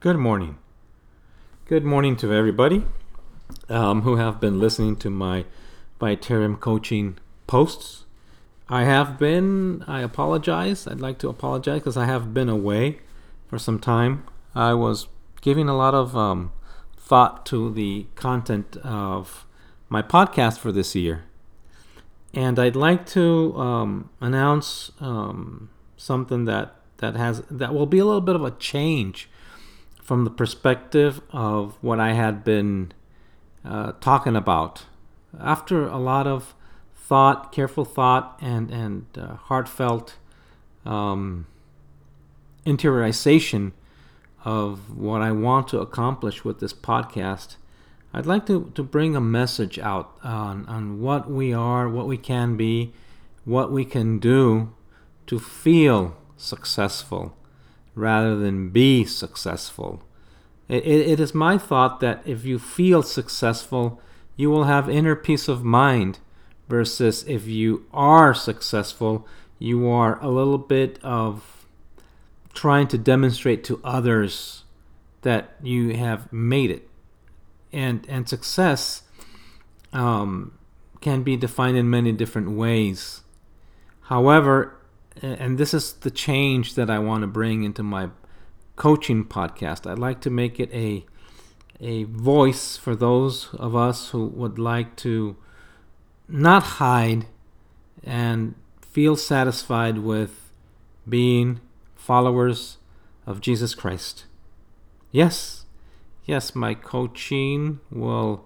Good morning. Good morning to everybody um, who have been listening to my Vitarium coaching posts. I have been, I apologize. I'd like to apologize because I have been away for some time. I was giving a lot of um, thought to the content of my podcast for this year. And I'd like to um, announce um, something that, that has that will be a little bit of a change from the perspective of what I had been uh, talking about. After a lot of thought, careful thought, and and uh, heartfelt um, interiorization of what I want to accomplish with this podcast, I'd like to, to bring a message out on, on what we are, what we can be, what we can do to feel successful rather than be successful. It, it is my thought that if you feel successful, you will have inner peace of mind, versus if you are successful, you are a little bit of trying to demonstrate to others that you have made it. And, and success um, can be defined in many different ways. However, and this is the change that I want to bring into my coaching podcast. I'd like to make it a a voice for those of us who would like to not hide and feel satisfied with being followers of Jesus Christ. Yes, yes, my coaching will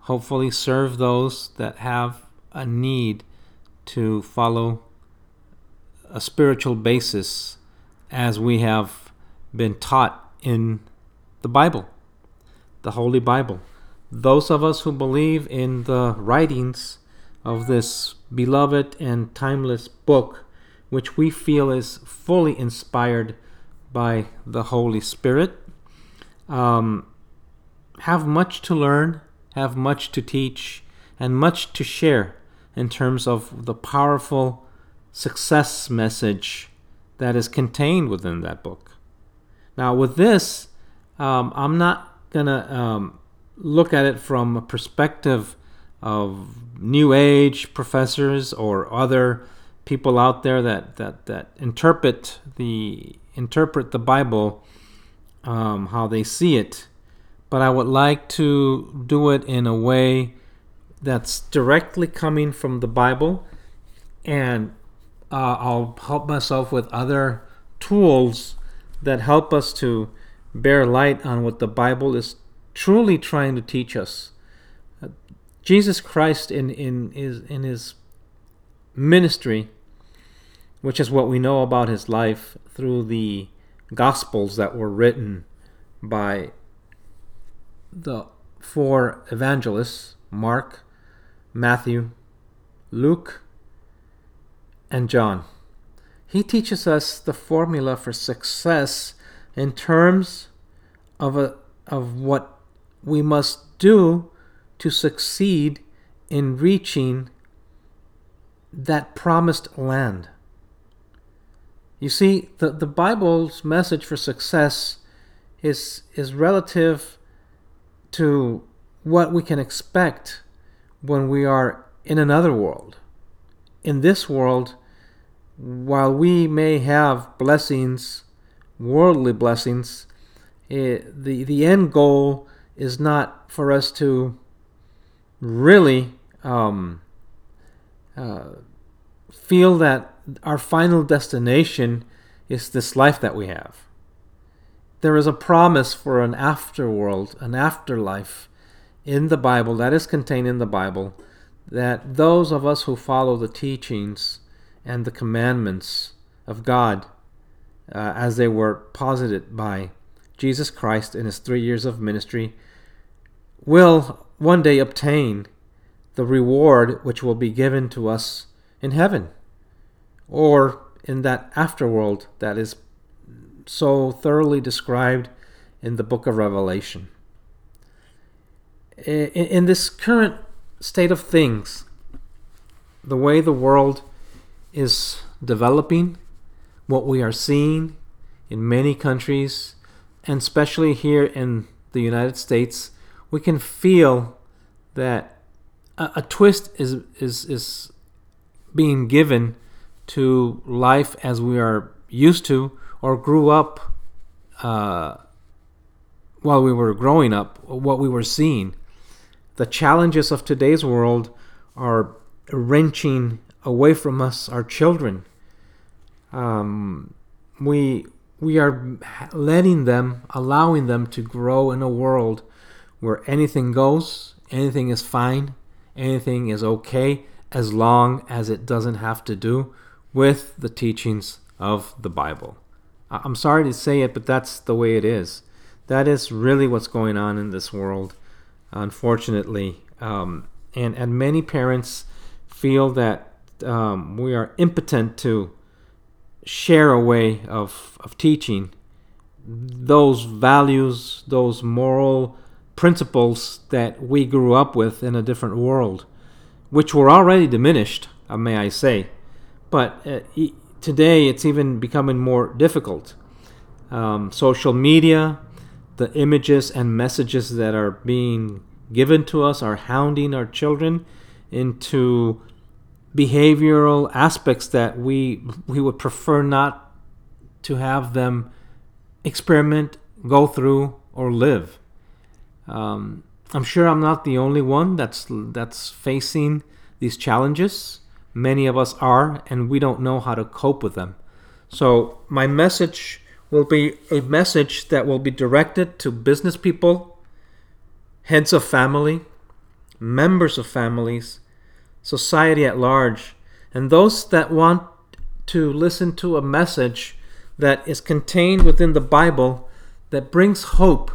hopefully serve those that have a need to follow a spiritual basis as we have been taught in the Bible, the Holy Bible. Those of us who believe in the writings of this beloved and timeless book, which we feel is fully inspired by the Holy Spirit, um, have much to learn, have much to teach, and much to share in terms of the powerful success message that is contained within that book. Now, with this, um, I'm not going to um, look at it from a perspective of New Age professors or other people out there that, that, that interpret the interpret the Bible um, how they see it, but I would like to do it in a way that's directly coming from the Bible, and uh, I'll help myself with other tools that help us to bear light on what the Bible is truly trying to teach us. Uh, Jesus Christ in in his in his ministry, which is what we know about his life through the gospels that were written by the four evangelists, Mark, Matthew, Luke, and John. He teaches us the formula for success in terms of, a, of what we must do to succeed in reaching that promised land. You see, the, the Bible's message for success is, is relative to what we can expect when we are in another world. In this world, while we may have blessings, worldly blessings, it, eh, the, the end goal is not for us to really um, uh, feel that our final destination is this life that we have. There is a promise for an afterworld, an afterlife in the Bible that is contained in the Bible that those of us who follow the teachings and the commandments of God uh, as they were posited by Jesus Christ in his three years of ministry will one day obtain the reward which will be given to us in heaven or in that afterworld that is so thoroughly described in the book of Revelation. In, in this current state of things, the way the world is developing, what we are seeing in many countries and especially here in the United States, we can feel that a, a twist is is is being given to life as we are used to or grew up uh, while we were growing up, what we were seeing. The challenges of today's world are wrenching away from us our children. Um, we we are letting them, allowing them to grow in a world where anything goes, anything is fine, anything is okay, as long as it doesn't have to do with the teachings of the Bible. I'm sorry to say it, but that's the way it is. That is really what's going on in this world, unfortunately. Um, and, and many parents feel that um, we are impotent to share a way of, of teaching those values, those moral principles that we grew up with in a different world, which were already diminished, uh, may I say. But uh, today it's even becoming more difficult. Um, social media, the images and messages that are being given to us are hounding our children into behavioral aspects that we we would prefer not to have them experiment, go through, or live. Um, I'm sure I'm not the only one that's that's facing these challenges. Many of us are, and we don't know how to cope with them. So my message will be a message that will be directed to business people, heads of family, members of families, society at large, and those that want to listen to a message that is contained within the Bible that brings hope,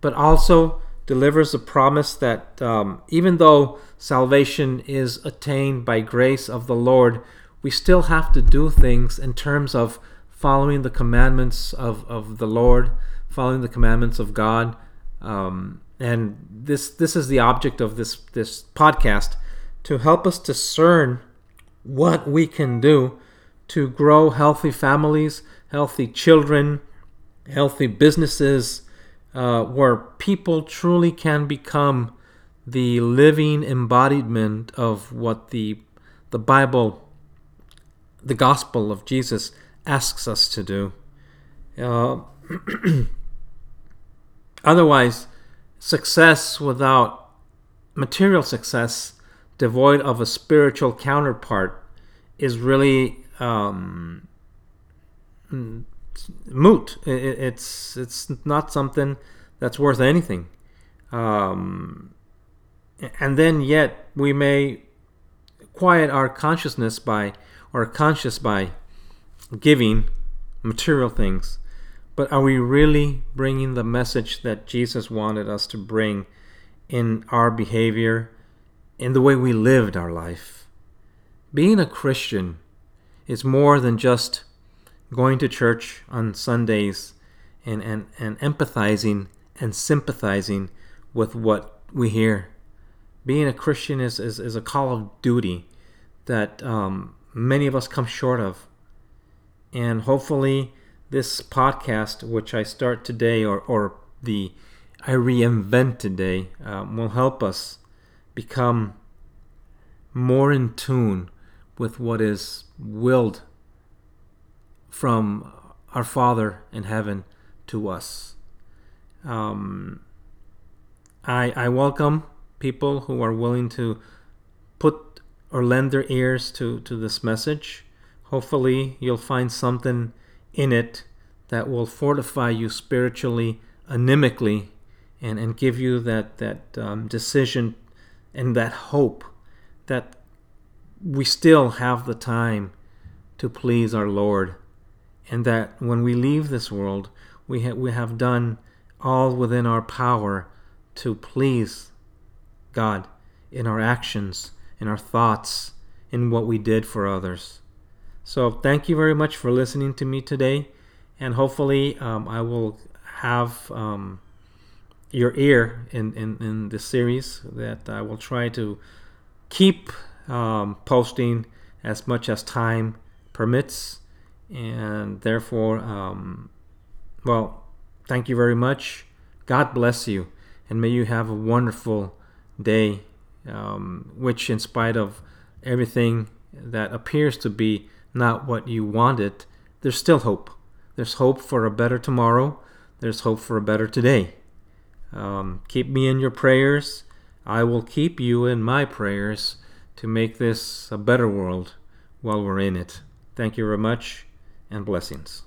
but also delivers the promise that um, even though salvation is attained by grace of the Lord, we still have to do things in terms of following the commandments of, of the Lord, following the commandments of God. Um, and this this is the object of this this podcast to help us discern what we can do to grow healthy families, healthy children, healthy businesses, uh, where people truly can become the living embodiment of what the the Bible, the gospel of Jesus asks us to do. Uh, otherwise, success without material success, devoid of a spiritual counterpart, is really um, moot. it's it's not something that's worth anything. Um, and then yet we may quiet our consciousness by or conscious by giving material things. But are we really bringing the message that Jesus wanted us to bring in our behavior, in the way we lived our life? Being a Christian is more than just going to church on Sundays and, and, and empathizing and sympathizing with what we hear. Being a Christian is, is, is a call of duty that um, many of us come short of. And hopefully, this podcast, which I start today, or, or the I reinvent today, um, will help us become more in tune with what is willed from our Father in heaven to us. Um, I, I welcome people who are willing to put or lend their ears to, to this message. Hopefully, you'll find something in it that will fortify you spiritually, animically, and, and give you that, that um, decision and that hope that we still have the time to please our Lord and that when we leave this world, we, ha- we have done all within our power to please God in our actions, in our thoughts, in what we did for others. So, thank you very much for listening to me today, and hopefully, um, I will have um, your ear in, in, in this series that I will try to keep um, posting as much as time permits and therefore, um, well, thank you very much. God bless you, and may you have a wonderful day, um, which, in spite of everything that appears to be not what you wanted, there's still hope. There's hope for a better tomorrow. There's hope for a better today. Um, keep me in your prayers. I will keep you in my prayers to make this a better world while we're in it. Thank you very much and blessings.